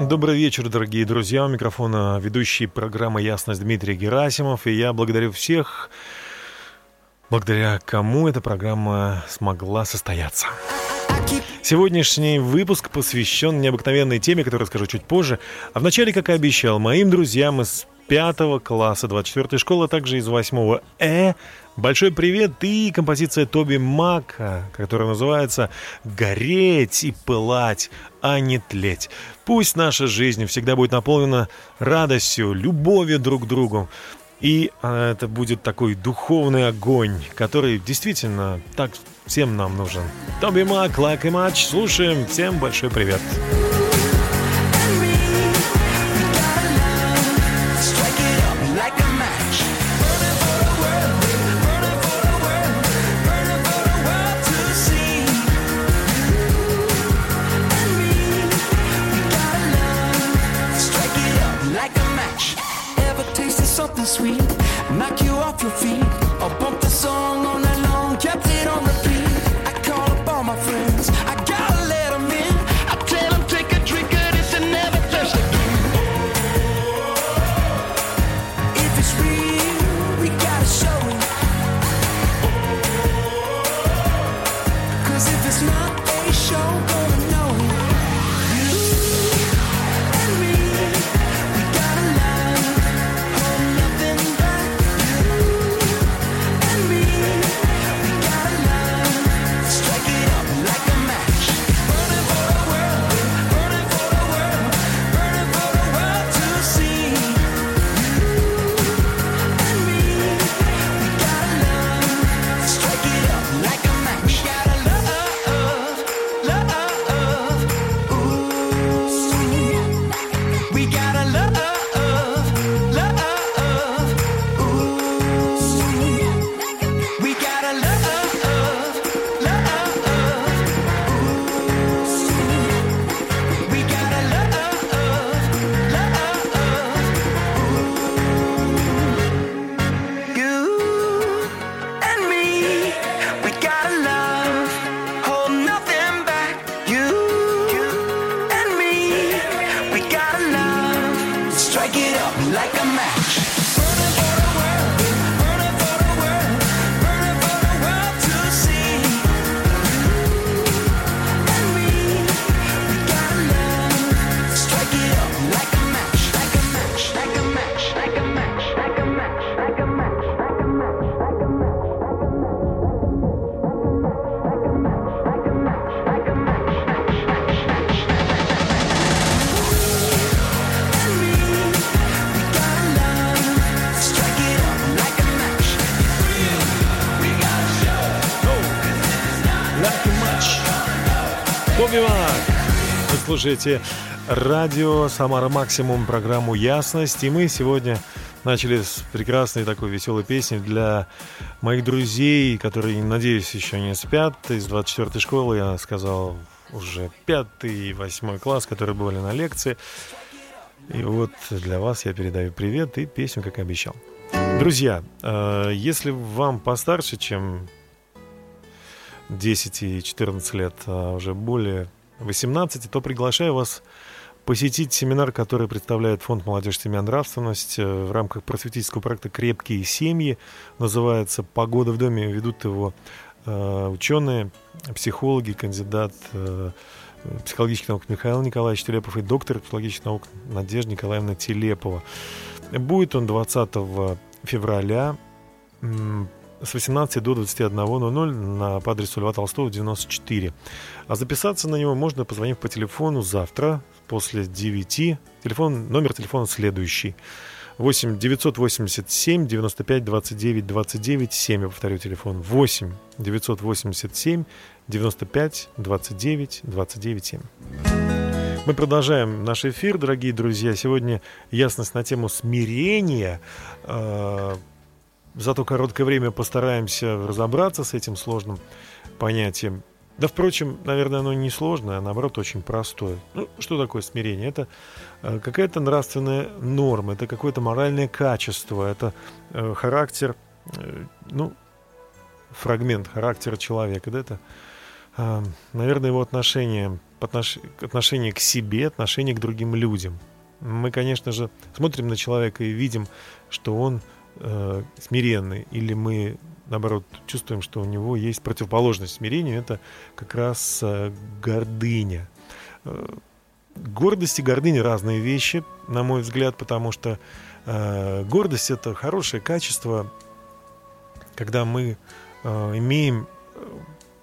Добрый вечер, дорогие друзья. У микрофона ведущий программы «Ясность» Дмитрий Герасимов. И я благодарю всех, благодаря кому эта программа смогла состояться. Сегодняшний выпуск посвящен необыкновенной теме, которую расскажу чуть позже. А вначале, как и обещал, моим друзьям из пятого класса 24-й школы, а также из 8 Э, большой привет и композиция Тоби Мака, которая называется «Гореть и пылать, а не тлеть». Пусть наша жизнь всегда будет наполнена радостью, любовью друг к другу. И а, это будет такой духовный огонь, который действительно так всем нам нужен. Тоби Мак, Лайк и Матч. Слушаем. Всем большой привет. like you feel слушаете радио «Самара Максимум» программу «Ясность». И мы сегодня начали с прекрасной такой веселой песни для моих друзей, которые, надеюсь, еще не спят. Из 24-й школы я сказал уже пятый и восьмой класс, которые были на лекции. И вот для вас я передаю привет и песню, как и обещал. Друзья, э, если вам постарше, чем 10 и 14 лет, а уже более 18, то приглашаю вас посетить семинар, который представляет Фонд «Молодежь, семья, нравственность» в рамках просветительского проекта «Крепкие семьи». Называется «Погода в доме». Ведут его э, ученые, психологи, кандидат э, психологических наук Михаил Николаевич Телепов и доктор психологических наук Надежда Николаевна Телепова. Будет он 20 февраля с 18 до 21.00 на, адресу Льва Толстого 94. А записаться на него можно, позвонив по телефону завтра после 9. Телефон, номер телефона следующий. 8 987 95 29 29 7. Я повторю телефон. 8 987 95 29 29 7. Мы продолжаем наш эфир, дорогие друзья. Сегодня ясность на тему смирения. Э, За то короткое время постараемся разобраться с этим сложным понятием. Да, впрочем, наверное, оно не сложное, а наоборот очень простое. Ну, что такое смирение? Это э, какая-то нравственная норма, это какое-то моральное качество, это э, характер, э, ну, фрагмент характера человека. Да, это, наверное, его отношение, отношение к себе, отношение к другим людям. Мы, конечно же, смотрим на человека и видим, что он э, смиренный, или мы наоборот, чувствуем, что у него есть противоположность смирению, это как раз э, гордыня. Э, гордость и гордыня разные вещи, на мой взгляд, потому что э, гордость это хорошее качество, когда мы имеем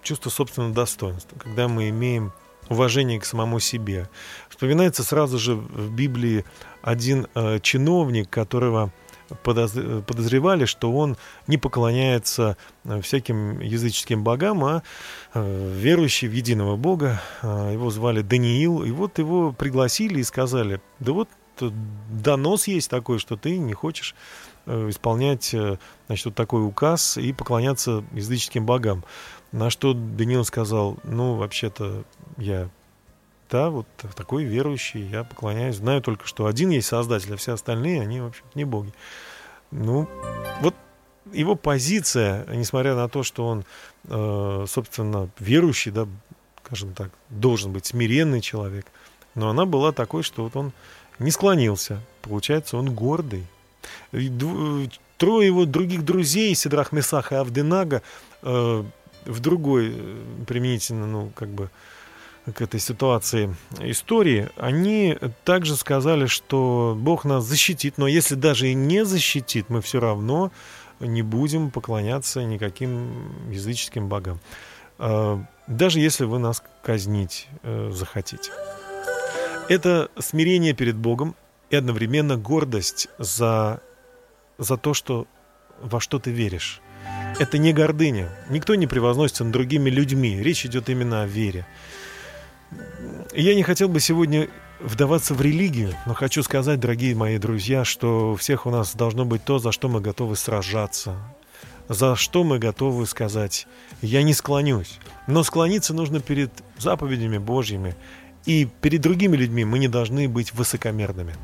чувство собственного достоинства, когда мы имеем уважение к самому себе. Вспоминается сразу же в Библии один чиновник, которого подозревали, что он не поклоняется э, всяким языческим богам, а э, верующий в единого Бога. Э, Его звали Даниил. И вот его пригласили и сказали, да вот донос есть такой, что ты не хочешь исполнять значит, вот такой указ и поклоняться языческим богам. На что Даниил сказал, ну, вообще-то я да, вот такой верующий, я поклоняюсь. Знаю только, что один есть Создатель, а все остальные, они, в общем не боги. Ну, вот его позиция, несмотря на то, что он, э, собственно, верующий, да, скажем так, должен быть смиренный человек, но она была такой, что вот он не склонился. Получается, он гордый. Трое его других друзей, Сидрах Месах и Авденага, э, в другой, э, применительно, ну, как бы, к этой ситуации истории, они также сказали, что Бог нас защитит, но если даже и не защитит, мы все равно не будем поклоняться никаким языческим богам. Э, Даже если вы нас казнить э, захотите. Это смирение перед Богом и одновременно гордость за, за то, что, во что ты веришь. Это не гордыня. Никто не превозносится над другими людьми. Речь идет именно о вере. Я не хотел бы сегодня вдаваться в религию, но хочу сказать, дорогие мои друзья, что у всех у нас должно быть то, за что мы готовы сражаться, за что мы готовы сказать «я не склонюсь». Но склониться нужно перед заповедями Божьими, и перед другими людьми мы не должны быть высокомерными.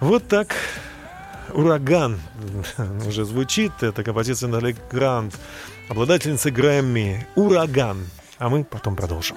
Вот так ураган уже звучит. Это композиция Натали Грант, обладательница Грэмми. Ураган. А мы потом продолжим.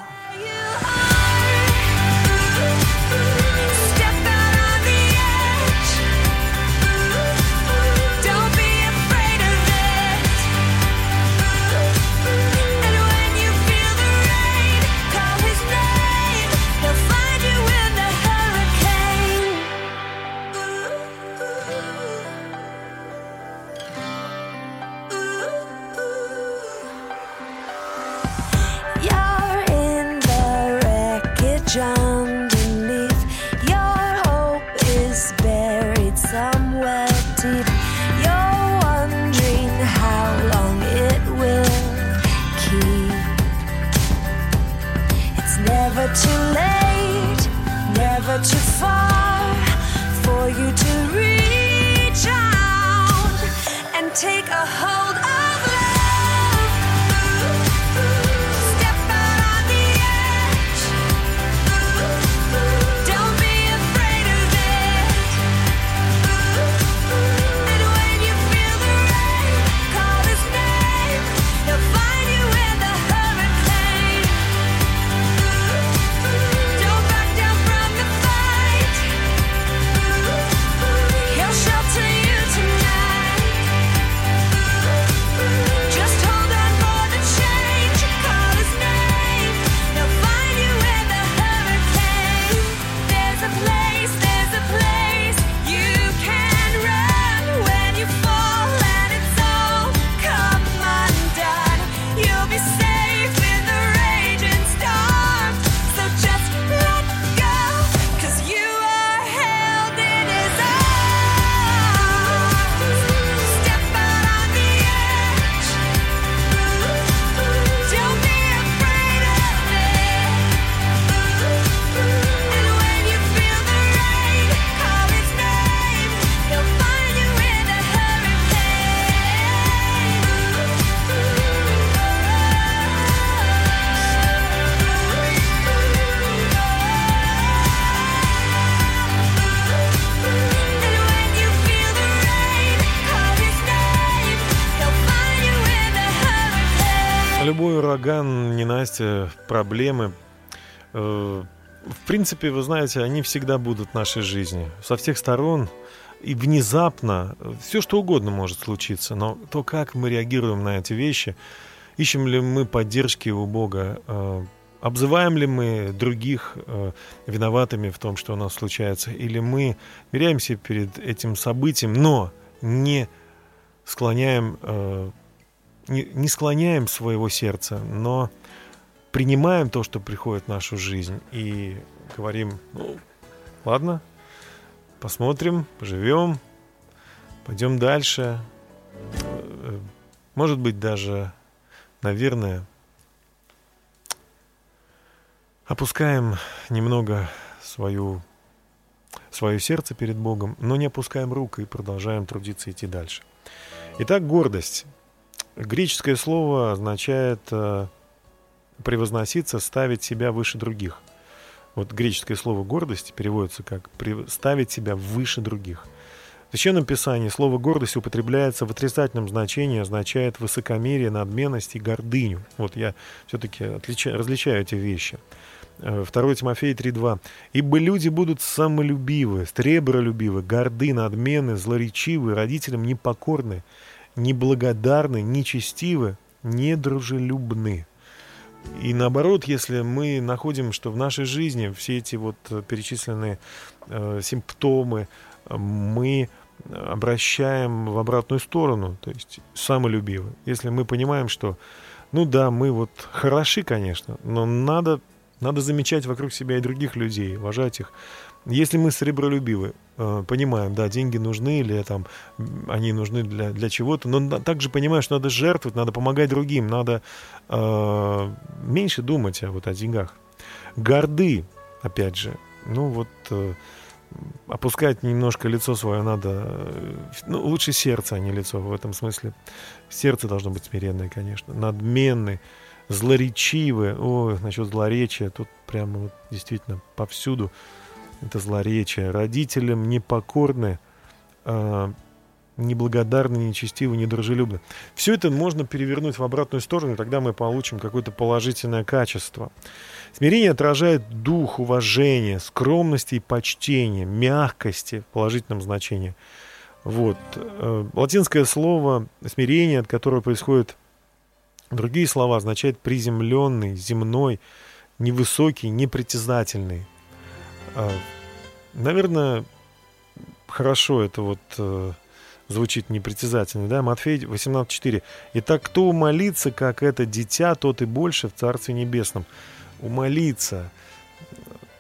Ураган, ненастье, проблемы, э, в принципе, вы знаете, они всегда будут в нашей жизни. Со всех сторон и внезапно все что угодно может случиться. Но то, как мы реагируем на эти вещи, ищем ли мы поддержки у Бога, э, обзываем ли мы других э, виноватыми в том, что у нас случается, или мы миряемся перед этим событием, но не склоняем, э, не склоняем своего сердца, но принимаем то, что приходит в нашу жизнь, и говорим, ну, ладно, посмотрим, поживем, пойдем дальше. Э, Может быть, даже, наверное, опускаем немного свою, свое сердце перед Богом, но не опускаем рук и продолжаем трудиться идти дальше. Итак, гордость. Греческое слово означает э, превозноситься, ставить себя выше других. Вот греческое слово гордость переводится как «при- ставить себя выше других. В Священном Писании слово гордость употребляется в отрицательном значении, означает высокомерие, надменность и гордыню. Вот я все-таки различаю эти вещи. Э, 2 Тимофея 3.2. «Ибо люди будут самолюбивы, стребролюбивы, горды, надменны, злоречивы, родителям непокорны, неблагодарны, нечестивы, недружелюбны». И наоборот, если мы находим, что в нашей жизни все эти вот э, перечисленные э, симптомы э, мы обращаем в обратную сторону, то есть самолюбивы. Если мы понимаем, что, ну да, мы вот хороши, конечно, но надо, надо замечать вокруг себя и других людей, уважать их. Если мы сребролюбивы, э, понимаем, да, деньги нужны или там они нужны для, для чего-то, но также понимаем, что надо жертвовать, надо помогать другим, надо э, меньше думать о, вот, о деньгах. Горды, опять же, ну вот э, опускать немножко лицо свое надо, э, ну, лучше сердце, а не лицо в этом смысле. Сердце должно быть смиренное, конечно, надменный, злоречивый. Ой, насчет злоречия, тут прямо вот действительно повсюду это злоречие. Родителям непокорны, э, неблагодарны, нечестивы, недружелюбны. Все это можно перевернуть в обратную сторону, и тогда мы получим какое-то положительное качество. Смирение отражает дух уважения, скромности и почтения, мягкости в положительном значении. Вот. Э, Латинское слово смирение, от которого происходит другие слова, означает приземленный, земной, невысокий, непритязательный. А, Наверное, хорошо это вот э, звучит непритязательно, да? Матфей 18.4. «Итак, кто умолится, как это дитя, тот и больше в Царстве Небесном». Умолиться,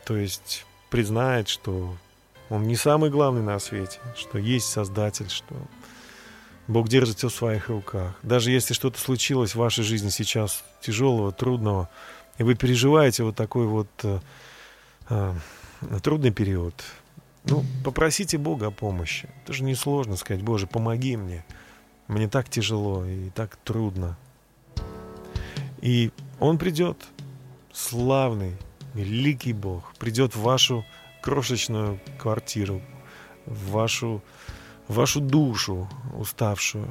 то есть признает, что он не самый главный на свете, что есть Создатель, что Бог держит все в своих руках. Даже если что-то случилось в вашей жизни сейчас тяжелого, трудного, и вы переживаете вот такой вот э, э, трудный период, ну, попросите Бога о помощи. Это же несложно сказать, Боже, помоги мне. Мне так тяжело и так трудно. И Он придет, славный, великий Бог, придет в вашу крошечную квартиру, в вашу, в вашу душу уставшую,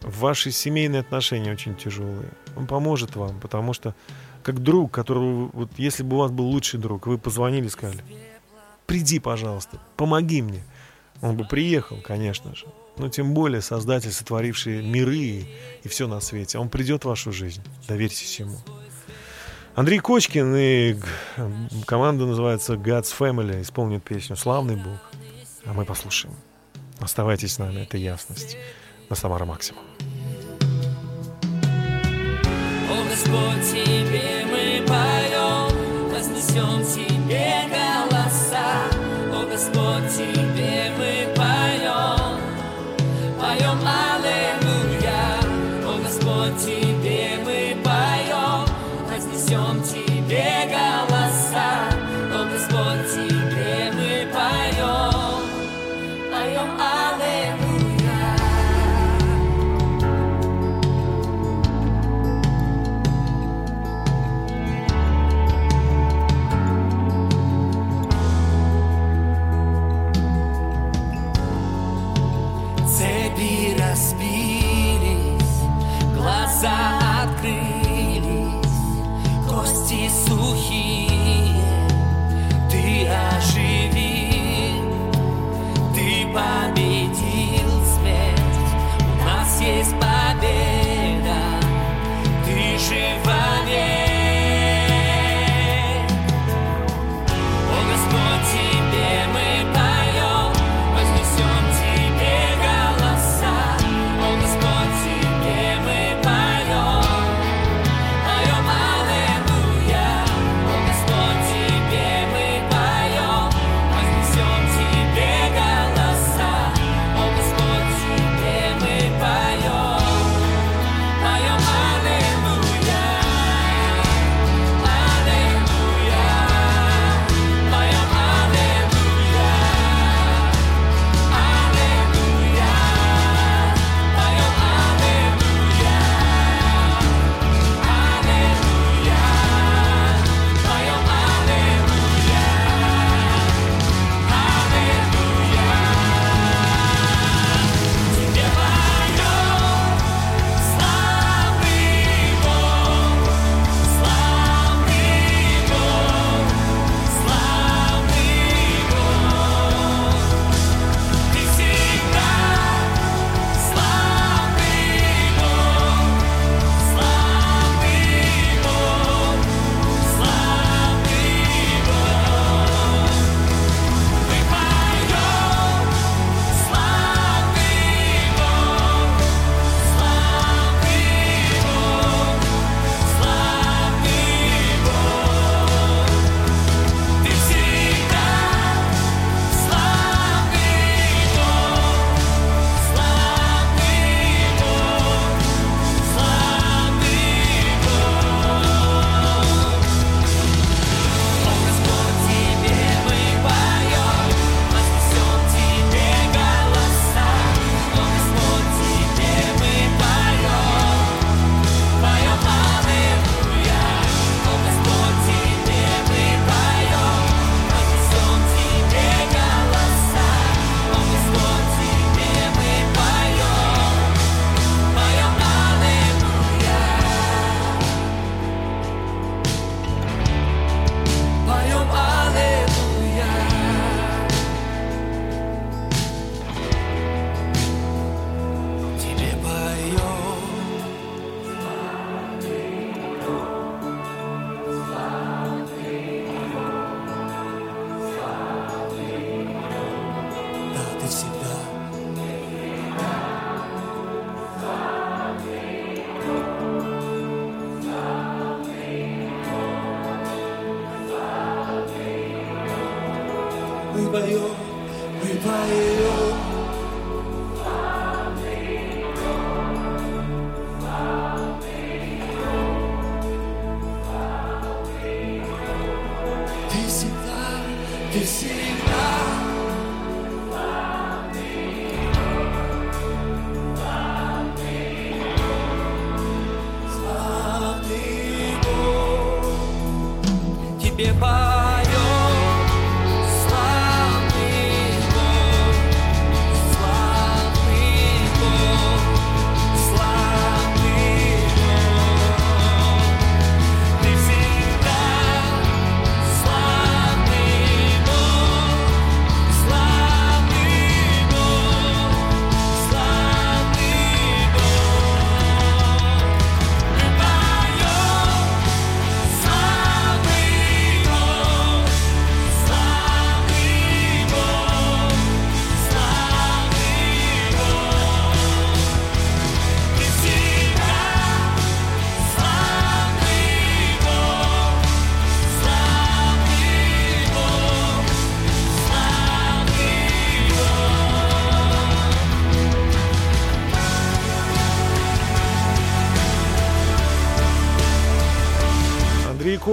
в ваши семейные отношения очень тяжелые. Он поможет вам, потому что как друг, которого, вот если бы у вас был лучший друг, вы позвонили и сказали, приди, пожалуйста, помоги мне. Он бы приехал, конечно же. Но тем более Создатель, сотворивший миры и, и все на свете. Он придет в вашу жизнь. Доверьтесь ему. Андрей Кочкин и г- команда называется God's Family исполнит песню «Славный Бог». А мы послушаем. Оставайтесь с нами, это ясность. На Самара Максимум. Господь, Тебе мы поем, вознесем Тебе голоса. О Господь, Тебе мы поем, поем Аллилуйя. О Господь, Тебе мы поем, вознесем Тебе my own.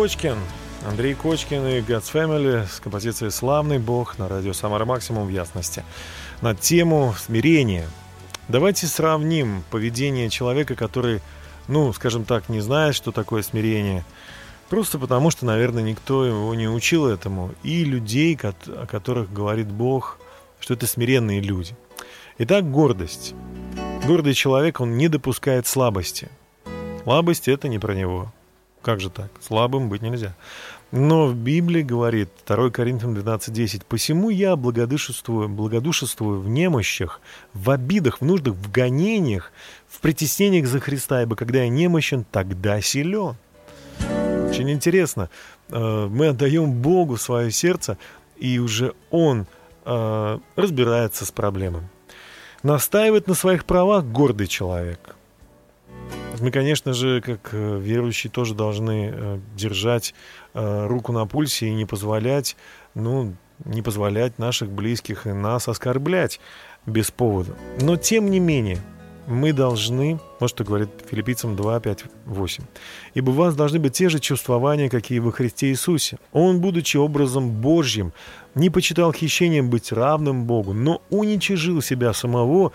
Кочкин. Андрей Кочкин и God's Family с композицией «Славный Бог» на радио «Самара Максимум» в ясности. На тему смирения. Давайте сравним поведение человека, который, ну, скажем так, не знает, что такое смирение, просто потому что, наверное, никто его не учил этому, и людей, о которых говорит Бог, что это смиренные люди. Итак, гордость. Гордый человек, он не допускает слабости. Слабость – это не про него. Как же так? Слабым быть нельзя. Но в Библии говорит 2 Коринфянам 12.10 «Посему я благодушествую, благодушествую в немощах, в обидах, в нуждах, в гонениях, в притеснениях за Христа, ибо когда я немощен, тогда силен». Очень интересно. Э, Мы отдаем Богу свое сердце, и уже Он э, разбирается с проблемой. Настаивает на своих правах гордый человек. Мы, конечно же, как э, верующие, тоже должны э, держать э, руку на пульсе и не позволять, ну, не позволять наших близких и нас оскорблять без повода. Но, тем не менее, мы должны, вот что говорит филиппийцам 2, 5, 8. «Ибо у вас должны быть те же чувствования, какие во Христе Иисусе. Он, будучи образом Божьим, не почитал хищением быть равным Богу, но уничижил себя самого,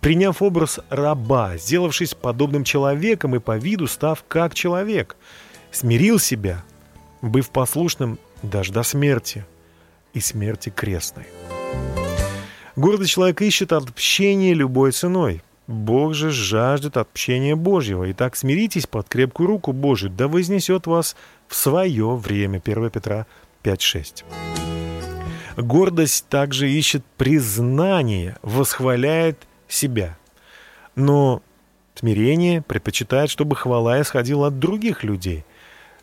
приняв образ раба, сделавшись подобным человеком и по виду став как человек, смирил себя, быв послушным даже до смерти и смерти крестной. Гордый человек ищет общения любой ценой. Бог же жаждет общения Божьего. Итак, смиритесь под крепкую руку Божию, да вознесет вас в свое время. 1 Петра 5.6. Гордость также ищет признание, восхваляет себя. Но смирение предпочитает, чтобы хвала исходила от других людей.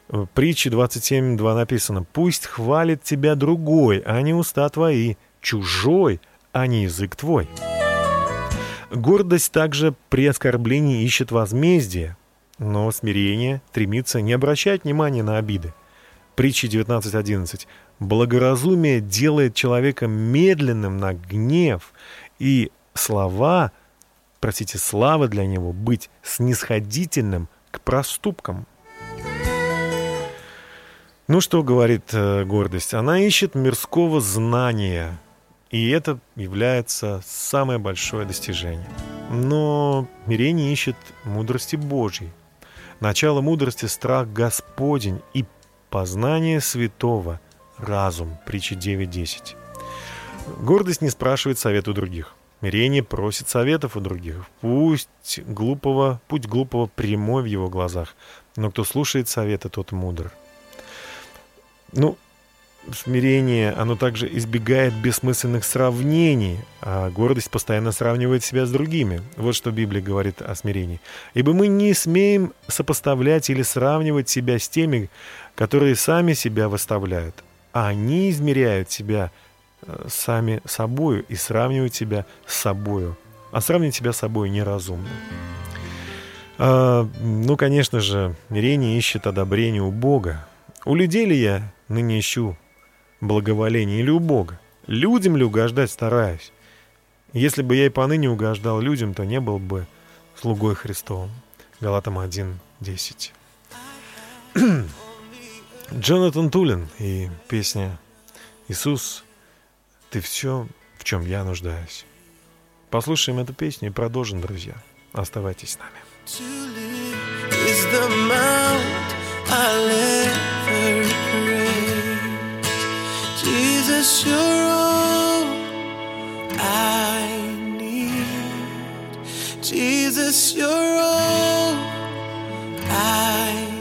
В притче 27.2 написано «Пусть хвалит тебя другой, а не уста твои, чужой, а не язык твой». Гордость также при оскорблении ищет возмездие, но смирение стремится не обращать внимания на обиды. Притча 19.11. Благоразумие делает человека медленным на гнев, и слова, простите, слава для него быть снисходительным к проступкам. Ну что говорит э, гордость? Она ищет мирского знания, и это является самое большое достижение. Но смирение ищет мудрости Божьей. Начало мудрости – страх Господень и познание святого – разум. Притча 9.10. Гордость не спрашивает совет у других. Смирение просит советов у других. Пусть глупого, путь глупого прямой в его глазах, но кто слушает совета, тот мудр. Ну, смирение, оно также избегает бессмысленных сравнений, а гордость постоянно сравнивает себя с другими. Вот что Библия говорит о смирении. «Ибо мы не смеем сопоставлять или сравнивать себя с теми, которые сами себя выставляют, а они измеряют себя сами собою и сравнивают себя с собою. А сравнивать себя с собой неразумно. А, ну, конечно же, смирение ищет одобрение у Бога. У людей ли я ныне ищу благоволение или у Бога? Людям ли угождать стараюсь? Если бы я и поныне угождал людям, то не был бы слугой Христовым. Галатам 1.10. Джонатан Тулин и песня «Иисус, ты все, в чем я нуждаюсь». Послушаем эту песню и продолжим, друзья. Оставайтесь с нами. Jesus, you're all I need.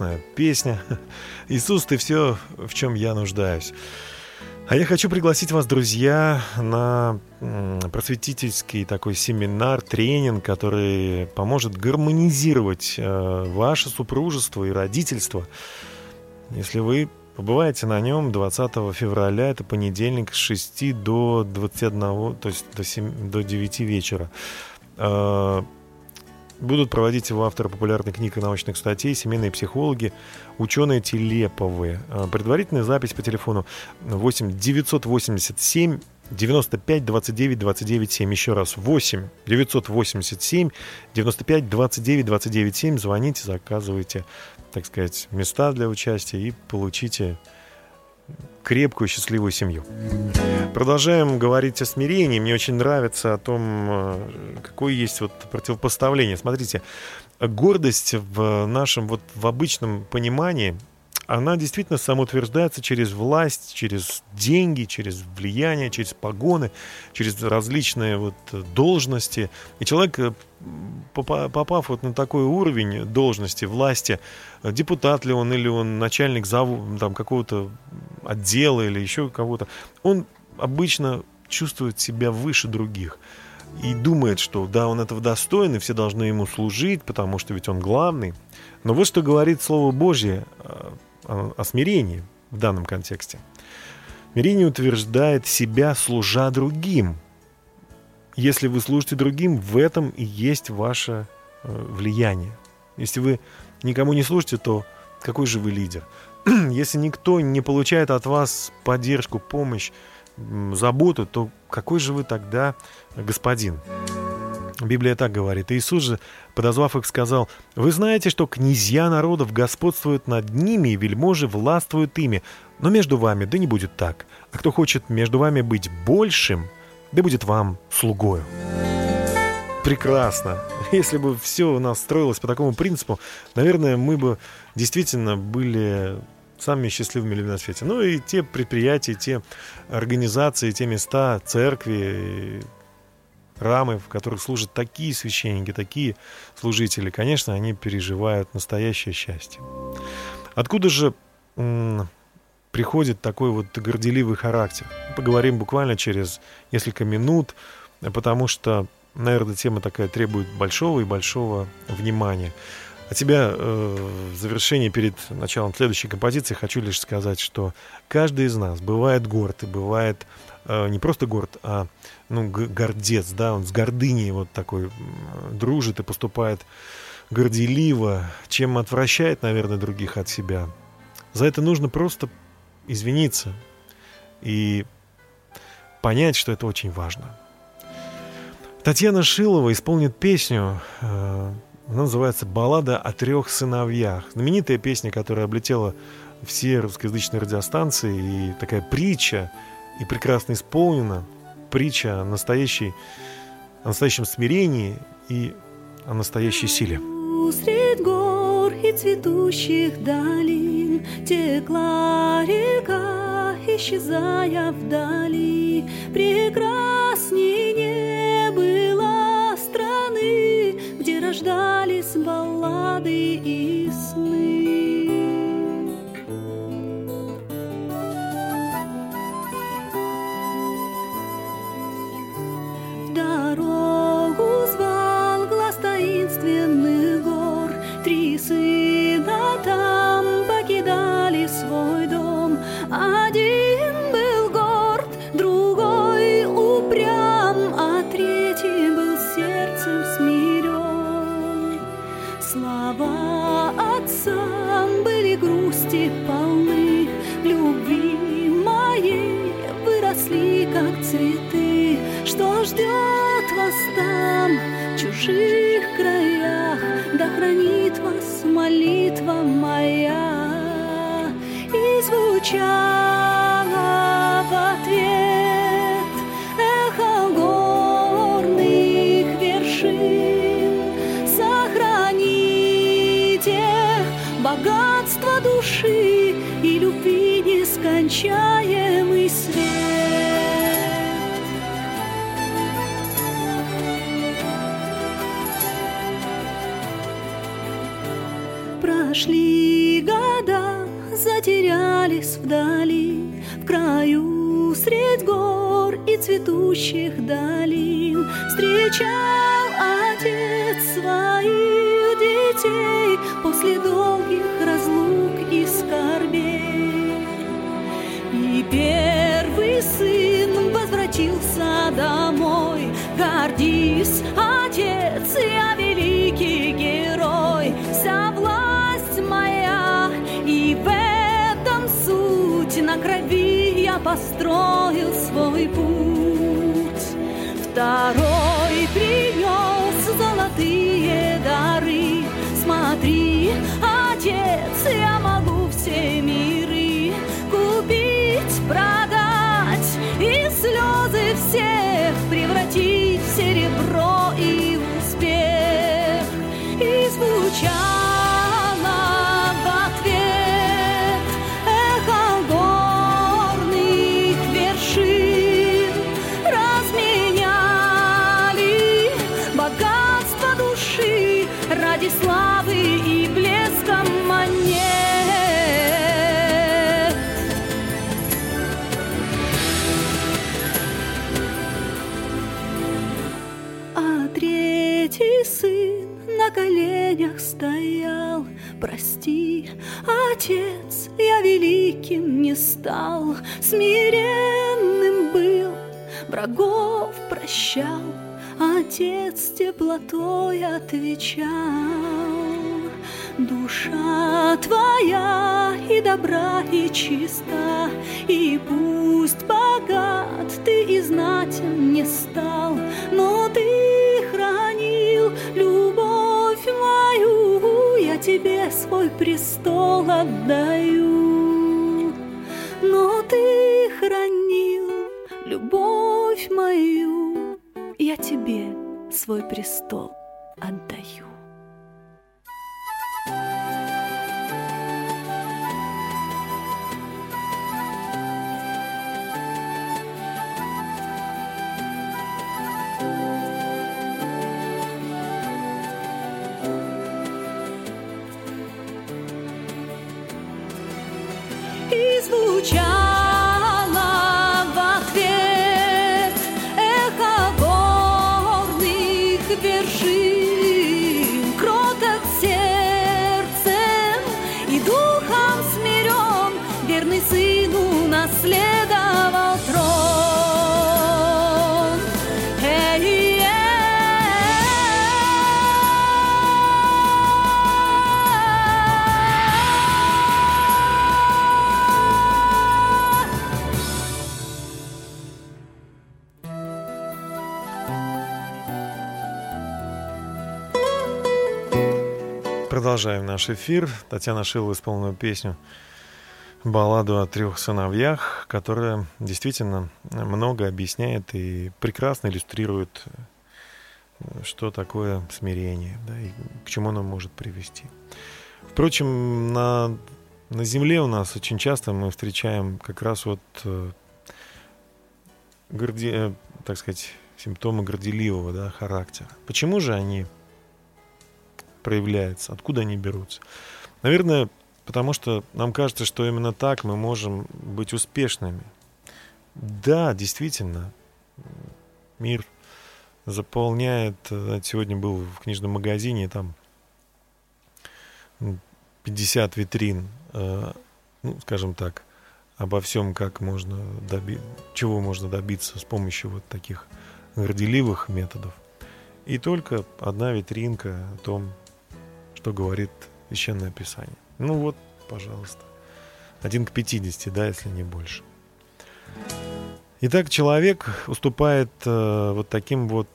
Прекрасная песня. Иисус, ты все, в чем я нуждаюсь. А я хочу пригласить вас, друзья, на просветительский такой семинар, тренинг, который поможет гармонизировать э, ваше супружество и родительство. Если вы побываете на нем 20 февраля, это понедельник с 6 до 21, то есть до, 7, до 9 вечера. Будут проводить его авторы популярных книг и научных статей, семейные психологи, ученые Телеповы. А, Предварительная запись по телефону 8 987 95 29 29 7. Еще раз 8 987 95 29 29 7. Звоните, заказывайте, так сказать, места для участия и получите крепкую, счастливую семью. Продолжаем говорить о смирении. Мне очень нравится о том, э, какое есть вот противопоставление. Смотрите, гордость в нашем вот в обычном понимании, она действительно самоутверждается через власть, через деньги, через влияние, через погоны, через различные вот должности. И человек, э, попа- попав вот на такой уровень должности, власти, э, депутат ли он или он начальник там, какого-то отдела или еще кого-то, он обычно чувствует себя выше других и думает, что да, он этого достоин, и все должны ему служить, потому что ведь он главный. Но вот что говорит Слово Божье э, о, смирении в данном контексте. Смирение утверждает себя, служа другим. Если вы служите другим, в этом и есть ваше э, влияние. Если вы никому не служите, то какой же вы лидер? Если никто не получает от вас поддержку, помощь, заботу, то какой же вы тогда господин? Библия так говорит. Иисус же, подозвав их, сказал, «Вы знаете, что князья народов господствуют над ними, и вельможи властвуют ими. Но между вами да не будет так. А кто хочет между вами быть большим, да будет вам слугою». Прекрасно. Если бы все у нас строилось по такому принципу, наверное, мы бы действительно были самыми счастливыми людьми на свете. Ну и те предприятия, те организации, те места, церкви, рамы, в которых служат такие священники, такие служители, конечно, они переживают настоящее счастье. Откуда же приходит такой вот горделивый характер? Поговорим буквально через несколько минут, потому что, наверное, тема такая требует большого и большого внимания. А тебя э, в завершении перед началом следующей композиции хочу лишь сказать, что каждый из нас бывает горд и бывает э, не просто горд, а ну, гордец, да, он с гордыней вот такой дружит и поступает горделиво, чем отвращает, наверное, других от себя. За это нужно просто извиниться и понять, что это очень важно. Татьяна Шилова исполнит песню, э, она называется «Баллада о трех сыновьях». Знаменитая песня, которая облетела все русскоязычные радиостанции, и такая притча, и прекрасно исполнена. Притча о, настоящей, о настоящем смирении и о настоящей силе. Средь гор и цветущих долин Текла река, исчезая вдали Прекрасней не было страны Где рождались баллады и сны что ждет вас там, в чужих краях, да хранит вас молитва моя. И звучала в ответ эхо горных вершин. Сохраните богатство души и любви нескончаемый свет. Прошли года, затерялись вдали, В краю средь гор и цветущих долин. Встречал стал, смиренным был, врагов прощал. Отец теплотой отвечал. Душа твоя и добра, и чиста, И пусть богат ты и знатен не стал, Но ты хранил любовь мою, Я тебе свой престол отдаю. Мою, Я тебе свой престол отдаю. Наш эфир. Татьяна Шилова исполнила песню балладу о трех сыновьях, которая действительно много объясняет и прекрасно иллюстрирует, э, что такое смирение, да, и к чему оно может привести. Впрочем, на, на Земле у нас очень часто мы встречаем как раз вот, э, горди- э, так сказать, симптомы горделивого да, характера. Почему же они проявляются, откуда они берутся? Наверное, потому что нам кажется, что именно так мы можем быть успешными. Да, действительно, мир заполняет... э, Сегодня был в книжном магазине, там м, 50 витрин, э, ну, скажем так, обо всем, как можно доби... чего можно добиться с помощью вот таких горделивых методов. И только одна витринка о том, что говорит Священное Писание. Ну вот, пожалуйста. Один к 50, да, если не больше. Итак, человек уступает э, вот таким вот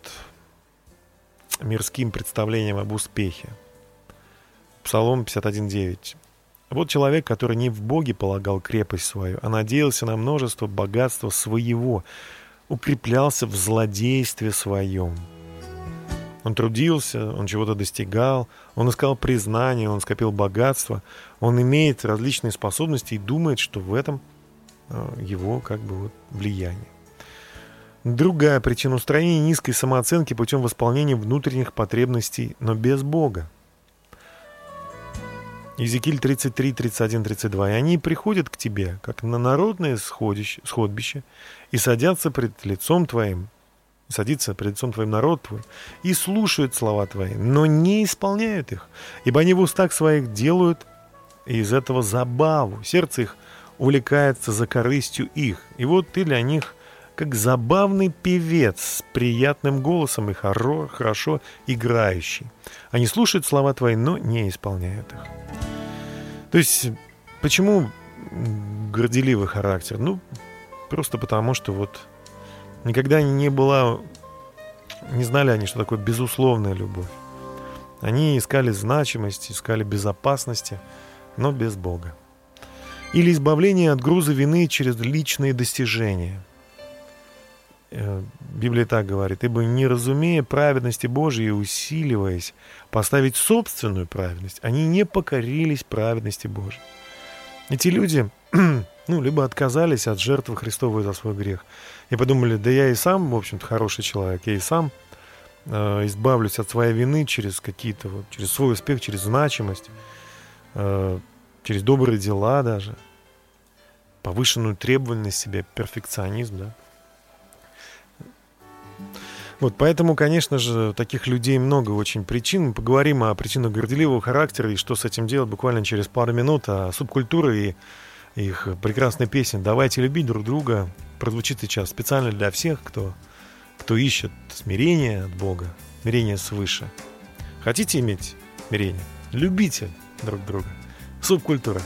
мирским представлениям об успехе. Псалом 51.9. Вот человек, который не в Боге полагал крепость свою, а надеялся на множество богатства своего, укреплялся в злодействе своем. Он трудился, он чего-то достигал, он искал признания, он скопил богатство, он имеет различные способности и думает, что в этом э, его как бы вот влияние. Другая причина устранения низкой самооценки путем восполнения внутренних потребностей, но без Бога. Иезекииль 33, 31, 32. «И они приходят к тебе, как на народное сходище, сходбище, и садятся пред лицом твоим, садится пред лицом твоим народ твой, и слушают слова твои, но не исполняют их, ибо они в устах своих делают из этого забаву, сердце их увлекается за корыстью их, и вот ты для них как забавный певец с приятным голосом и хоро, хорошо играющий. Они слушают слова твои, но не исполняют их. То есть, почему горделивый характер? Ну, просто потому, что вот никогда не была, не знали они, что такое безусловная любовь. Они искали значимости, искали безопасности, но без Бога. Или избавление от груза вины через личные достижения. Э, Библия так говорит, ибо не разумея праведности Божией усиливаясь поставить собственную праведность, они не покорились праведности Божией. Эти люди, ну, либо отказались от жертвы Христовой за свой грех и подумали, да я и сам, в общем-то, хороший человек, я и сам э, избавлюсь от своей вины через какие-то, вот, через свой успех, через значимость, э, через добрые дела даже, повышенную требовательность себе, перфекционизм, да. Вот, поэтому, конечно же, таких людей много очень причин. Мы поговорим о причинах горделивого характера и что с этим делать буквально через пару минут, а субкультура и их прекрасная песня «Давайте любить друг друга» прозвучит сейчас специально для всех, кто, кто ищет смирение от Бога, смирение свыше. Хотите иметь смирение? Любите друг друга. Субкультура.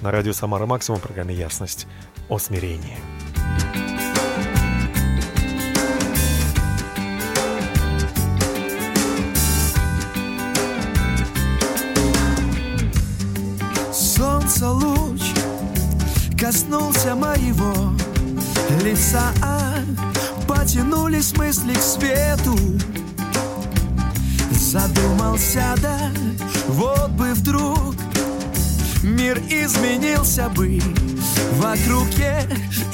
На радио «Самара Максимум» в программе «Ясность» о смирении. Коснулся моего лица. Потянулись мысли к свету. Задумался, да, вот бы вдруг Мир изменился бы вокруг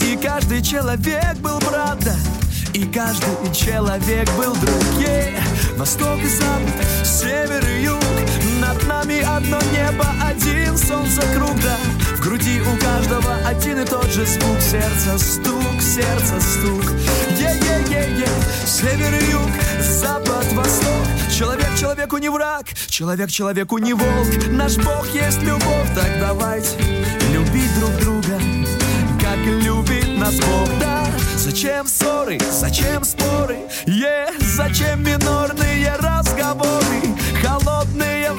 И каждый человек был брат, да, И каждый человек был друг е. Восток и запад, север и юг Над нами одно небо, один солнце круг, да В груди у каждого один и тот же звук Сердце стук, сердце стук. Е-е-е-е, север и юг, запад, восток. Человек человеку не враг, человек человеку не волк. Наш Бог есть любовь, так давайте любить друг друга Как любит нас Бог, да Зачем ссоры, зачем споры, е, зачем минорные разговоры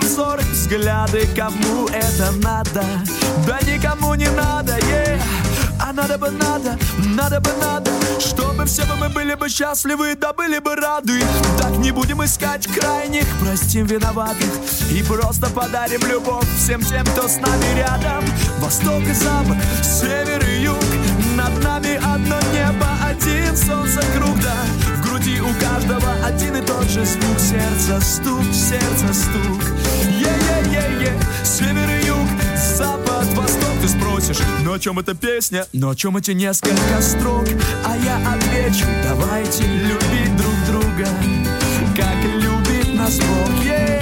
взоры, взгляды, кому это надо? Да никому не надо, е, а надо бы надо, надо бы надо Чтобы все бы мы были бы счастливы, да были бы рады. Так не будем искать крайних, простим виноватых И просто подарим любовь всем тем, кто с нами рядом. Восток и запад, север и юг Над нами одно небо, один солнце круг, да. В груди у каждого один и тот же звук Сердце стук, сердце стук Север и юг, запад, восток Ты спросишь, ну о чем эта песня? Ну о чем эти несколько строк? А я отвечу, давайте любить друг друга Как любит нас Бог, yeah.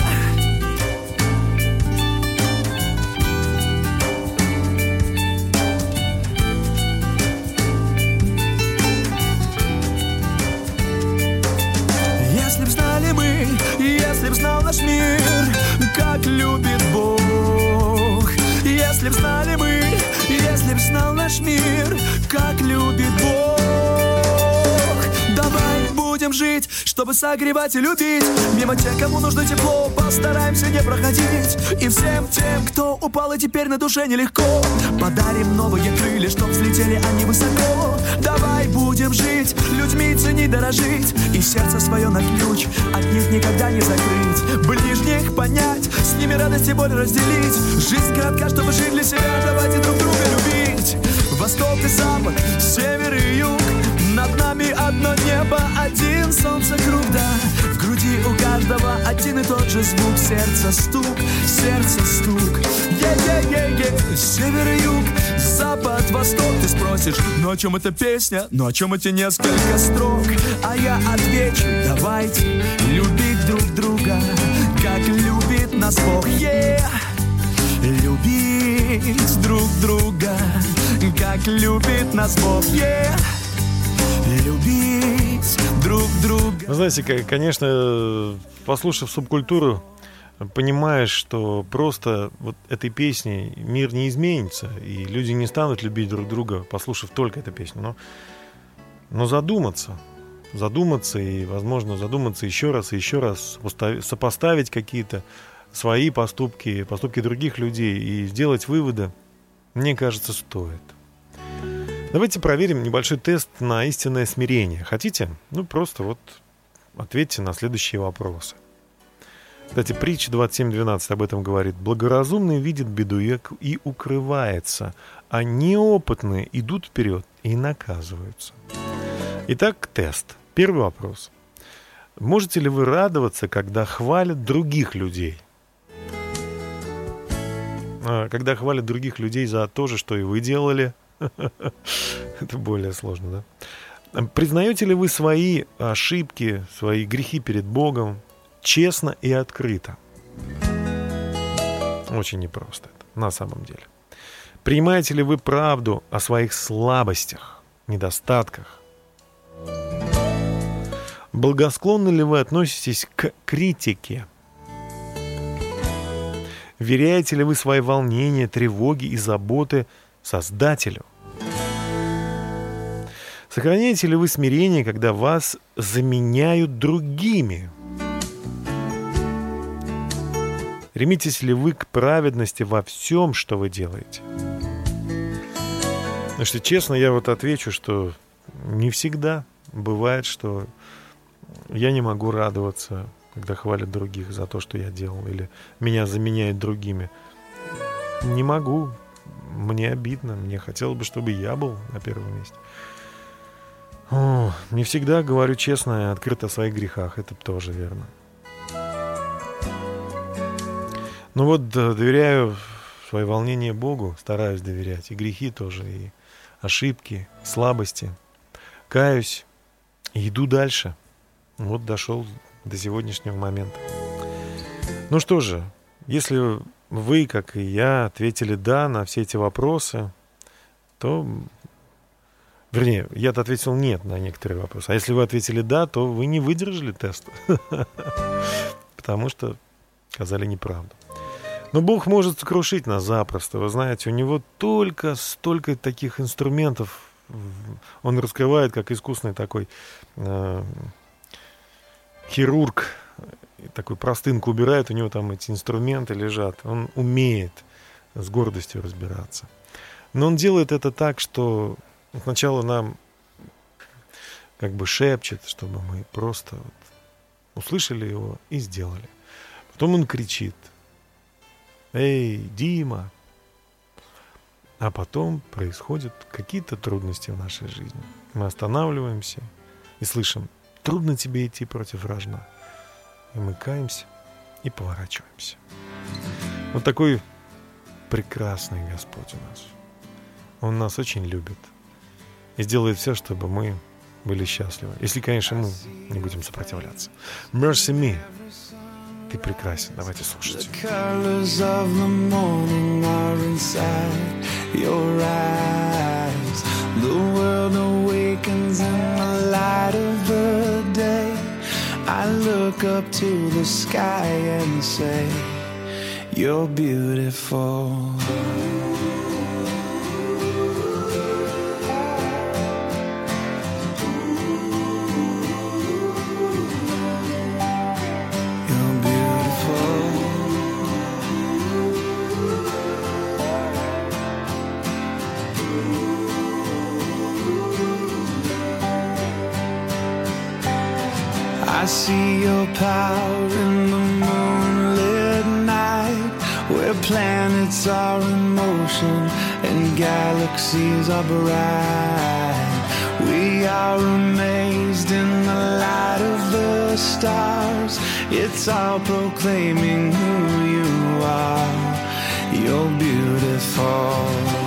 Как любит Бог. Если б знали мы, если б знал наш мир, жить, чтобы согревать и любить. Мимо тех, кому нужно тепло, постараемся не проходить. И всем тем, кто упал и теперь на душе нелегко, подарим новые крылья, чтоб взлетели они высоко. Давай будем жить, людьми ценить, дорожить И сердце свое на ключ, от них никогда не закрыть Ближних понять, с ними радость и боль разделить Жизнь коротка, чтобы жить для себя, давайте друг друга любить Восток и запад, север и юг Над нами одно небо, один солнце круг, да. В груди у каждого один и тот же звук. Сердце стук, сердце стук. Е-е-е-е, север и юг запад, восток. Ты спросишь, ну о чем эта песня, ну о чем эти несколько строк? А я отвечу, давайте любить друг друга Как любит нас Бог, yeah. Любить друг друга Как любит нас Бог, yeah. Любить друг друга Ну, знаете, конечно, послушав субкультуру, понимаешь, что просто вот этой песней мир не изменится, и люди не станут любить друг друга, послушав только эту песню. Но, но задуматься, задуматься и, возможно, задуматься еще раз и еще раз, сопоставить какие-то свои поступки, поступки других людей и сделать выводы, мне кажется, стоит. Давайте проверим небольшой тест на истинное смирение. Хотите? Ну, просто вот ответьте на следующие вопросы. Кстати, притча 27.12 об этом говорит. Благоразумный видит беду и укрывается, а неопытные идут вперед и наказываются. Итак, тест. Первый вопрос. Можете ли вы радоваться, когда хвалят других людей? А, Когда хвалят других людей за то же, что и вы делали? Это более сложно, да? Признаете ли вы свои ошибки, свои грехи перед Богом честно и открыто? Очень непросто это, на самом деле. Принимаете ли вы правду о своих слабостях, недостатках? Благосклонны ли вы относитесь к критике? Веряете ли вы свои волнения, тревоги и заботы Создателю? Сохраняете ли вы смирение, когда вас заменяют другими? Ремитесь ли вы к праведности во всем, что вы делаете? Потому что, честно, я вот отвечу, что не всегда бывает, что я не могу радоваться, когда хвалят других за то, что я делал, или меня заменяют другими. Не могу. Мне обидно. Мне хотелось бы, чтобы я был на первом месте. О, не всегда говорю честно и открыто о своих грехах. Это тоже верно. Ну вот д- доверяю свои волнения Богу, стараюсь доверять. И грехи тоже, и ошибки, слабости. Каюсь иду дальше. Вот дошел до сегодняшнего момента. Ну что же, если вы, как и я, ответили «да» на все эти вопросы, то... Вернее, я-то ответил «нет» на некоторые вопросы. А если вы ответили «да», то вы не выдержали теста. Потому что сказали неправду. Но Бог может сокрушить нас запросто. Вы знаете, у него только столько таких инструментов. Он раскрывает, как искусный такой э, хирург. И такой простынку убирает, у него там эти инструменты лежат. Он умеет с гордостью разбираться. Но он делает это так, что сначала нам как бы шепчет, чтобы мы просто вот услышали его и сделали. Потом он кричит. Эй, Дима! А потом происходят какие-то трудности в нашей жизни. Мы останавливаемся и слышим, трудно тебе идти против рожна. И мы и поворачиваемся. Вот такой прекрасный Господь у нас. Он нас очень любит и сделает все, чтобы мы были счастливы. Если, конечно, мы не будем сопротивляться. Mercy me. Ты прекрасен. Давайте слушать. The. I look up to the sky and say, You're beautiful. I see your power in the moonlit night where planets are in motion and galaxies are bright. We are amazed in the light of the stars. It's all proclaiming who you are. You're beautiful.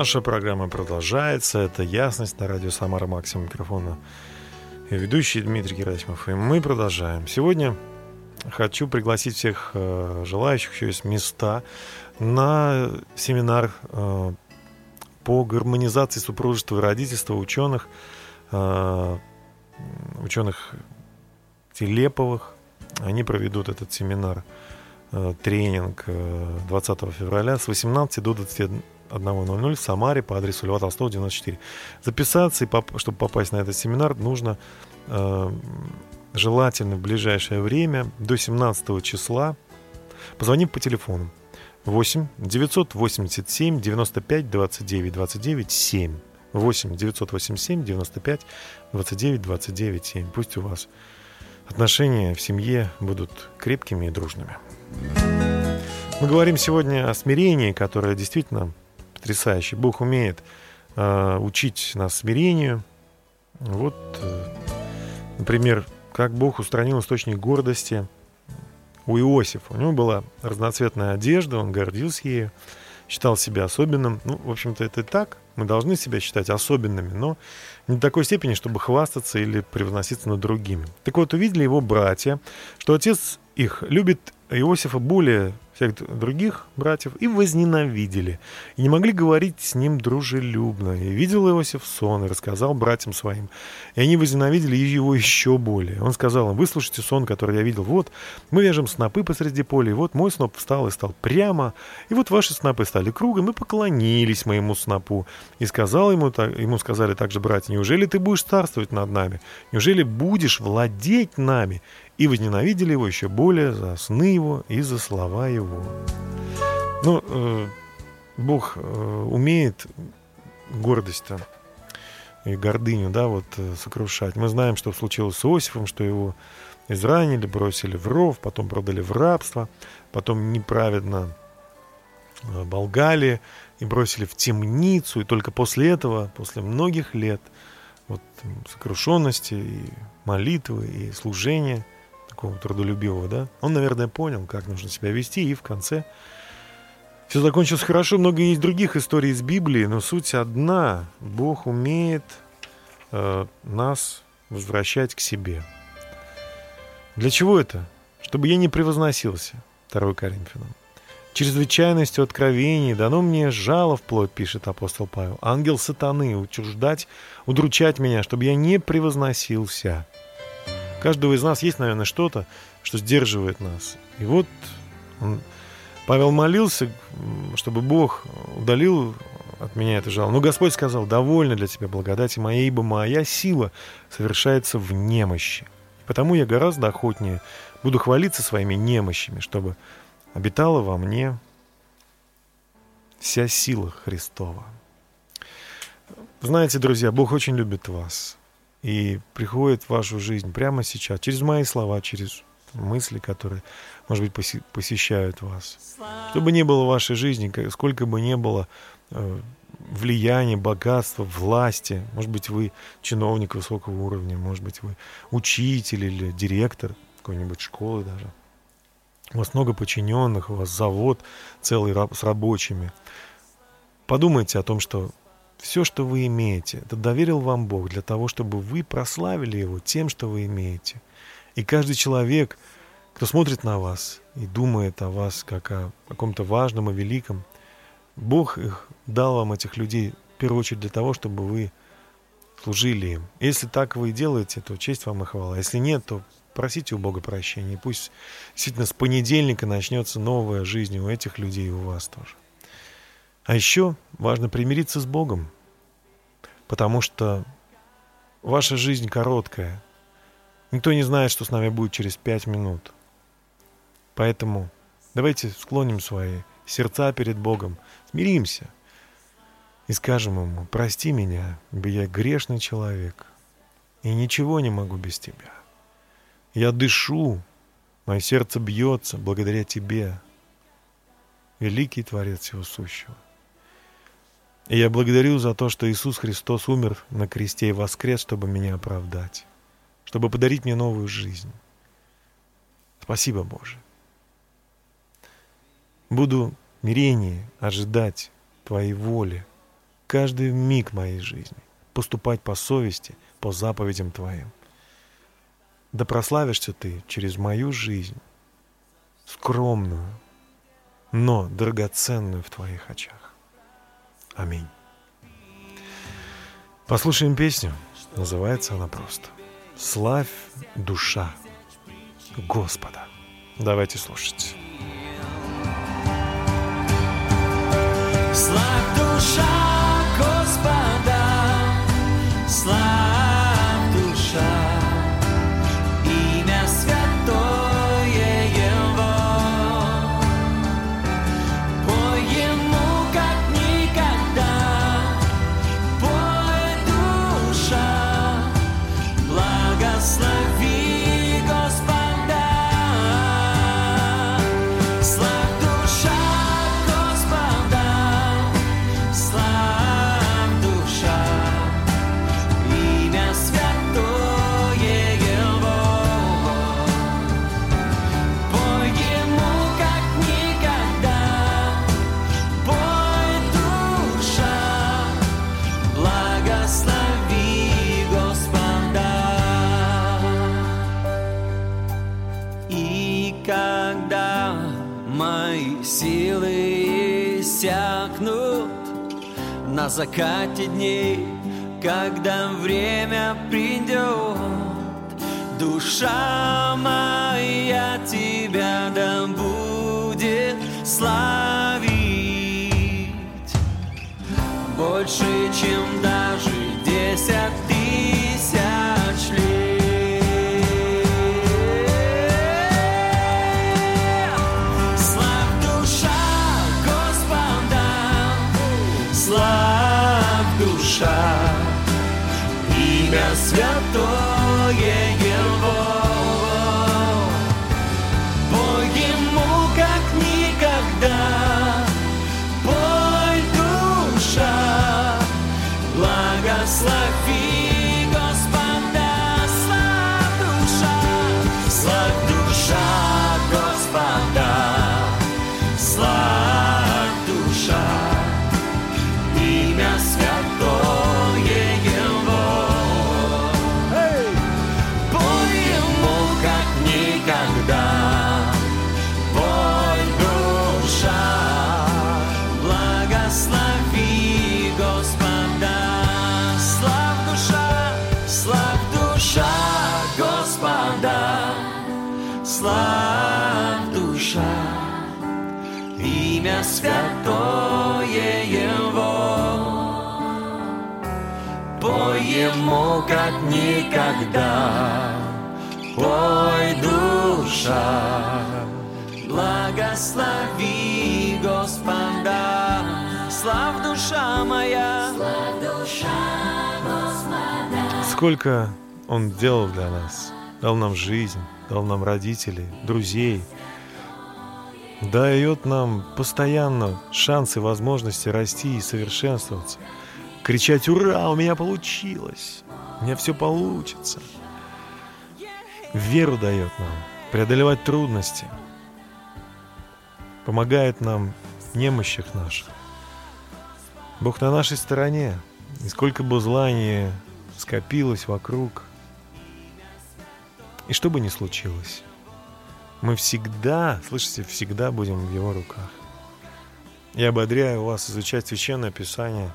Наша программа продолжается. Это «Ясность» на радио «Самара Максимум» микрофона. И ведущий Дмитрий Герасимов. И мы продолжаем. Сегодня хочу пригласить всех э, желающих, еще есть места, на семинар э, по гармонизации супружества и родительства ученых, э, ученых Телеповых. Они проведут этот семинар, тренинг э, 20 февраля с 18 до 21.00 в Самаре по адресу Льва Толстого, 94. Записаться, и поп- чтобы попасть на этот семинар, нужно э, желательно в ближайшее время, до 17 числа, позвонив по телефону 8 987 95 29 29 7. 8 987 95 29 29 7. Пусть у вас отношения в семье будут крепкими и дружными. Мы говорим сегодня о смирении, которое действительно потрясающе. Бог умеет э, учить нас смирению. Вот, э, например, как Бог устранил источник гордости у Иосифа. У него была разноцветная одежда, он гордился ею, считал себя особенным. Ну, в общем-то, это и так. Мы должны себя считать особенными, но не до такой степени, чтобы хвастаться или превозноситься над другими. Так вот, увидели его братья, что отец их любит Иосифа более всех других братьев и возненавидели. И не могли говорить с ним дружелюбно. И видел Иосиф сон и рассказал братьям своим. И они возненавидели его еще более. Он сказал им, выслушайте сон, который я видел. Вот, мы вяжем снопы посреди поля, и вот мой сноп встал и стал прямо, и вот ваши снопы стали кругом, и поклонились моему снопу. И сказал ему, так- ему сказали также братья, неужели ты будешь царствовать над нами? Неужели будешь владеть нами? И возненавидели его еще более за сны его и за слова его. Ну, э, Бог э, умеет гордость-то и гордыню, да, вот э, сокрушать. Мы знаем, что случилось с Иосифом, что его изранили, бросили в ров, потом продали в рабство, потом неправедно э, болгали и бросили в темницу, и только после этого, после многих лет вот сокрушенности и молитвы и служения такого трудолюбивого, да, он, наверное, понял, как нужно себя вести, и в конце все закончилось хорошо. Много есть других историй из Библии, но суть одна. Бог умеет э, нас возвращать к себе. Для чего это? Чтобы я не превозносился. 2 Коринфянам. Чрезвычайностью откровений дано мне жало вплоть, пишет апостол Павел. Ангел сатаны учуждать, удручать меня, чтобы я не превозносился. Каждого из нас есть, наверное, что-то, что сдерживает нас. И вот он- Павел молился, чтобы Бог удалил от меня это жало. Но Господь сказал, довольно для тебя благодати моей, ибо моя сила совершается в немощи. И потому я гораздо охотнее буду хвалиться своими немощами, чтобы обитала во мне вся сила Христова. Знаете, друзья, Бог очень любит вас и приходит в вашу жизнь прямо сейчас, через мои слова, через мысли, которые, может быть, посещают вас. Что бы ни было в вашей жизни, сколько бы ни было э, влияния, богатства, власти, может быть, вы чиновник высокого уровня, может быть, вы учитель или директор какой-нибудь школы даже. У вас много подчиненных, у вас завод целый с рабочими. Подумайте о том, что все, что вы имеете, это доверил вам Бог для того, чтобы вы прославили Его тем, что вы имеете. И каждый человек, кто смотрит на вас и думает о вас как о каком-то важном и великом, Бог их дал вам, этих людей, в первую очередь для того, чтобы вы служили им. Если так вы и делаете, то честь вам и хвала. Если нет, то просите у Бога прощения. И пусть действительно с понедельника начнется новая жизнь у этих людей и у вас тоже. А еще важно примириться с Богом, потому что ваша жизнь короткая. Никто не знает, что с нами будет через пять минут. Поэтому давайте склоним свои сердца перед Богом, смиримся и скажем Ему, прости меня, я грешный человек, и ничего не могу без Тебя. Я дышу, мое сердце бьется благодаря Тебе, великий Творец всего сущего. И я благодарю за то, что Иисус Христос умер на кресте и воскрес, чтобы меня оправдать, чтобы подарить мне новую жизнь. Спасибо, Боже. Буду в мирении ожидать Твоей воли каждый миг моей жизни, поступать по совести, по заповедям Твоим. Да прославишься Ты через мою жизнь, скромную, но драгоценную в Твоих очах. Аминь. Послушаем песню. Называется она просто «Славь душа Господа». Давайте слушать. Славь душа закате дней, когда время придет, душа моя тебя да будет славить. Больше, чем даже десять Как никогда, пой душа, благослови Господа, слав душа моя. Сколько Он делал для нас. Дал нам жизнь, дал нам родителей, друзей. Дает нам постоянно шансы, возможности расти и совершенствоваться. Кричать «Ура! У меня получилось! У меня все получится!» Веру дает нам, преодолевать трудности. Помогает нам в немощах наших. Бог на нашей стороне. И сколько бы зла ни скопилось вокруг, и что бы ни случилось, мы всегда, слышите, всегда будем в Его руках. Я ободряю вас изучать Священное Писание,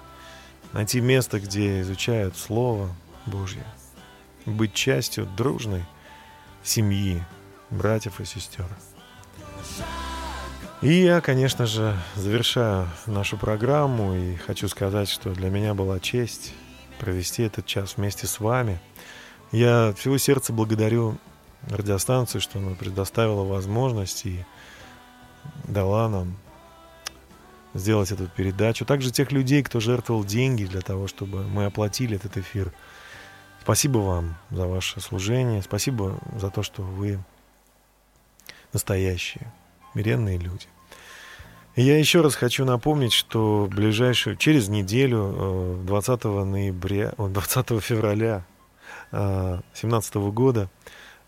найти место, где изучают Слово Божье, быть частью дружной семьи, братьев и сестер. И я, конечно же, завершаю нашу программу и хочу сказать, что для меня была честь провести этот час вместе с вами. Я от всего сердца благодарю радиостанцию, что она предоставила возможность и дала нам сделать эту передачу. Также тех людей, кто жертвовал деньги для того, чтобы мы оплатили этот эфир. Спасибо вам за ваше служение. Спасибо за то, что вы настоящие, смиренные люди. И я еще раз хочу напомнить, что ближайшую, через неделю, э, 20 ноября, о, 20 февраля 2017 года,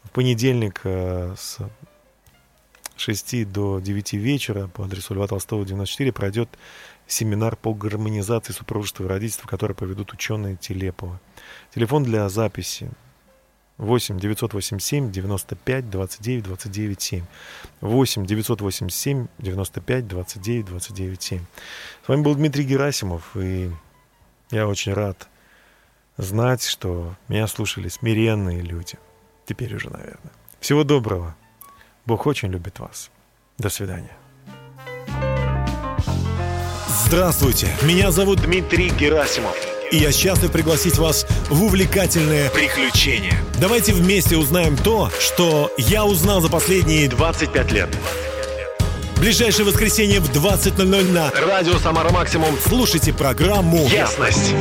в понедельник э, с 6 до 9 вечера по адресу Льва Толстого, 94, пройдет семинар по гармонизации супружества и родительства, который поведут ученые Телепова. Телефон для записи 8 987 95 29 29 7. 8 987 95 29 29 7. С вами был Дмитрий Герасимов, и я очень рад знать, что меня слушали смиренные люди. Теперь уже, наверное. Всего доброго. Бог очень любит вас. До свидания. Здравствуйте, меня зовут Дмитрий Герасимов. И я счастлив пригласить вас в увлекательное приключение. Давайте вместе узнаем то, что я узнал за последние 25 лет. Ближайшее воскресенье в 20.00 на Радио Самара Максимум. Слушайте программу Ясность.